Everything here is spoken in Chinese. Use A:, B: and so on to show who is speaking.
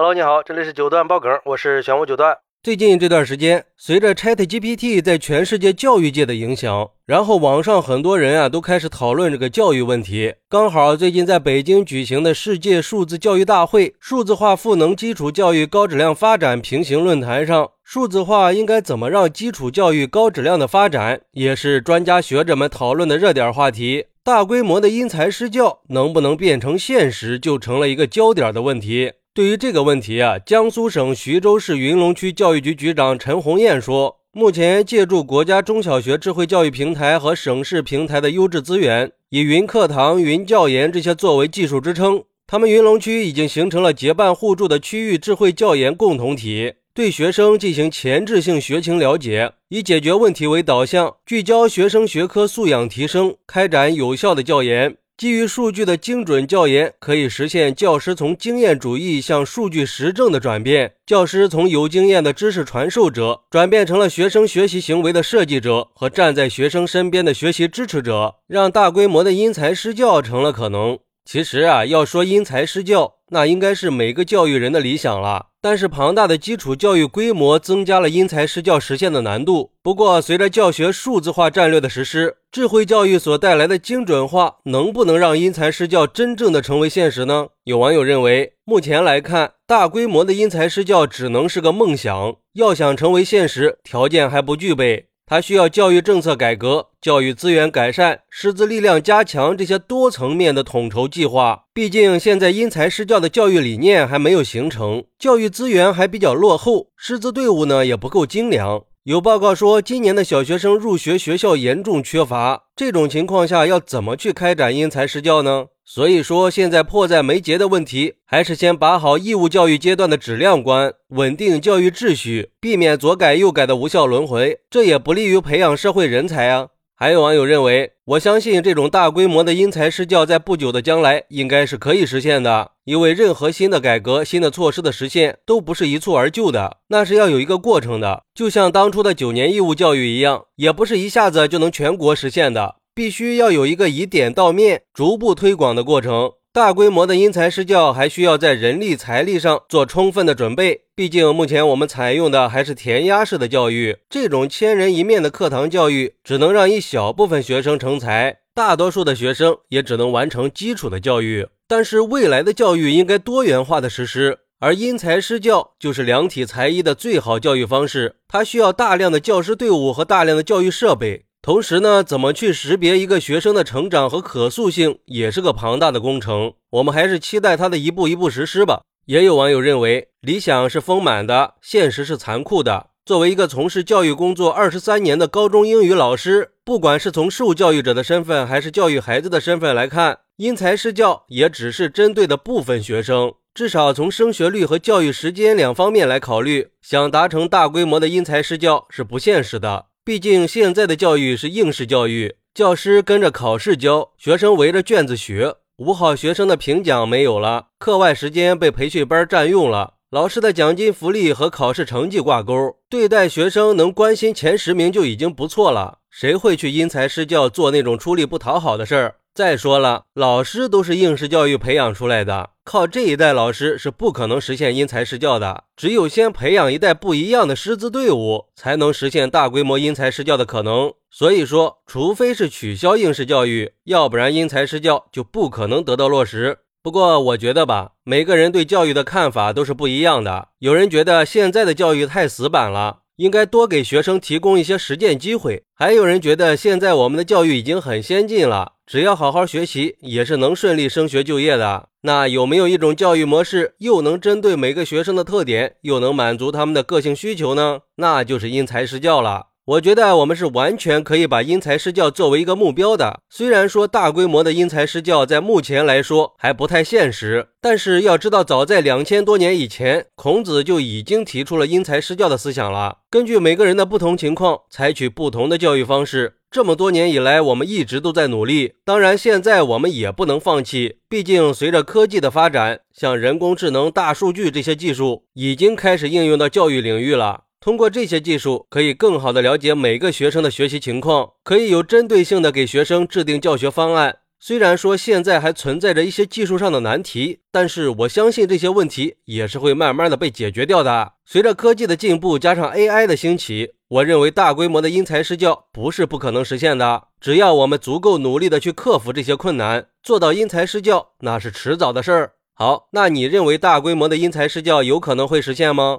A: Hello，你好，这里是九段爆梗，我是玄武九段。最近这段时间，随着 ChatGPT 在全世界教育界的影响，然后网上很多人啊都开始讨论这个教育问题。刚好最近在北京举行的世界数字教育大会数字化赋能基础教育高质量发展平行论坛上，数字化应该怎么让基础教育高质量的发展，也是专家学者们讨论的热点话题。大规模的因材施教能不能变成现实，就成了一个焦点的问题。对于这个问题啊，江苏省徐州市云龙区教育局局长陈红艳说，目前借助国家中小学智慧教育平台和省市平台的优质资源，以云课堂、云教研这些作为技术支撑，他们云龙区已经形成了结伴互助的区域智慧教研共同体，对学生进行前置性学情了解，以解决问题为导向，聚焦学生学科素养提升，开展有效的教研。基于数据的精准教研，可以实现教师从经验主义向数据实证的转变。教师从有经验的知识传授者，转变成了学生学习行为的设计者和站在学生身边的学习支持者，让大规模的因材施教成了可能。其实啊，要说因材施教，那应该是每个教育人的理想了。但是庞大的基础教育规模增加了因材施教实现的难度。不过，随着教学数字化战略的实施，智慧教育所带来的精准化，能不能让因材施教真正的成为现实呢？有网友认为，目前来看，大规模的因材施教只能是个梦想，要想成为现实，条件还不具备。它需要教育政策改革、教育资源改善、师资力量加强这些多层面的统筹计划。毕竟，现在因材施教的教育理念还没有形成，教育资源还比较落后，师资队伍呢也不够精良。有报告说，今年的小学生入学学校严重缺乏。这种情况下，要怎么去开展因材施教呢？所以说，现在迫在眉睫的问题，还是先把好义务教育阶段的质量关，稳定教育秩序，避免左改右改的无效轮回。这也不利于培养社会人才啊。还有网友认为，我相信这种大规模的因材施教，在不久的将来应该是可以实现的。因为任何新的改革、新的措施的实现，都不是一蹴而就的，那是要有一个过程的。就像当初的九年义务教育一样，也不是一下子就能全国实现的，必须要有一个以点到面、逐步推广的过程。大规模的因材施教，还需要在人力财力上做充分的准备。毕竟，目前我们采用的还是填鸭式的教育，这种千人一面的课堂教育，只能让一小部分学生成才，大多数的学生也只能完成基础的教育。但是，未来的教育应该多元化的实施，而因材施教就是两体裁衣的最好教育方式。它需要大量的教师队伍和大量的教育设备。同时呢，怎么去识别一个学生的成长和可塑性，也是个庞大的工程。我们还是期待他的一步一步实施吧。也有网友认为，理想是丰满的，现实是残酷的。作为一个从事教育工作二十三年的高中英语老师，不管是从受教育者的身份，还是教育孩子的身份来看，因材施教也只是针对的部分学生。至少从升学率和教育时间两方面来考虑，想达成大规模的因材施教是不现实的。毕竟现在的教育是应试教育，教师跟着考试教，学生围着卷子学，五好学生的评奖没有了，课外时间被培训班占用了，老师的奖金福利和考试成绩挂钩，对待学生能关心前十名就已经不错了，谁会去因材施教做那种出力不讨好的事儿？再说了，老师都是应试教育培养出来的，靠这一代老师是不可能实现因材施教的。只有先培养一代不一样的师资队伍，才能实现大规模因材施教的可能。所以说，除非是取消应试教育，要不然因材施教就不可能得到落实。不过，我觉得吧，每个人对教育的看法都是不一样的。有人觉得现在的教育太死板了。应该多给学生提供一些实践机会。还有人觉得现在我们的教育已经很先进了，只要好好学习，也是能顺利升学就业的。那有没有一种教育模式，又能针对每个学生的特点，又能满足他们的个性需求呢？那就是因材施教了。我觉得我们是完全可以把因材施教作为一个目标的。虽然说大规模的因材施教在目前来说还不太现实，但是要知道，早在两千多年以前，孔子就已经提出了因材施教的思想了。根据每个人的不同情况，采取不同的教育方式。这么多年以来，我们一直都在努力。当然，现在我们也不能放弃。毕竟，随着科技的发展，像人工智能、大数据这些技术已经开始应用到教育领域了。通过这些技术，可以更好的了解每个学生的学习情况，可以有针对性的给学生制定教学方案。虽然说现在还存在着一些技术上的难题，但是我相信这些问题也是会慢慢的被解决掉的。随着科技的进步，加上 AI 的兴起，我认为大规模的因材施教不是不可能实现的。只要我们足够努力的去克服这些困难，做到因材施教，那是迟早的事儿。好，那你认为大规模的因材施教有可能会实现吗？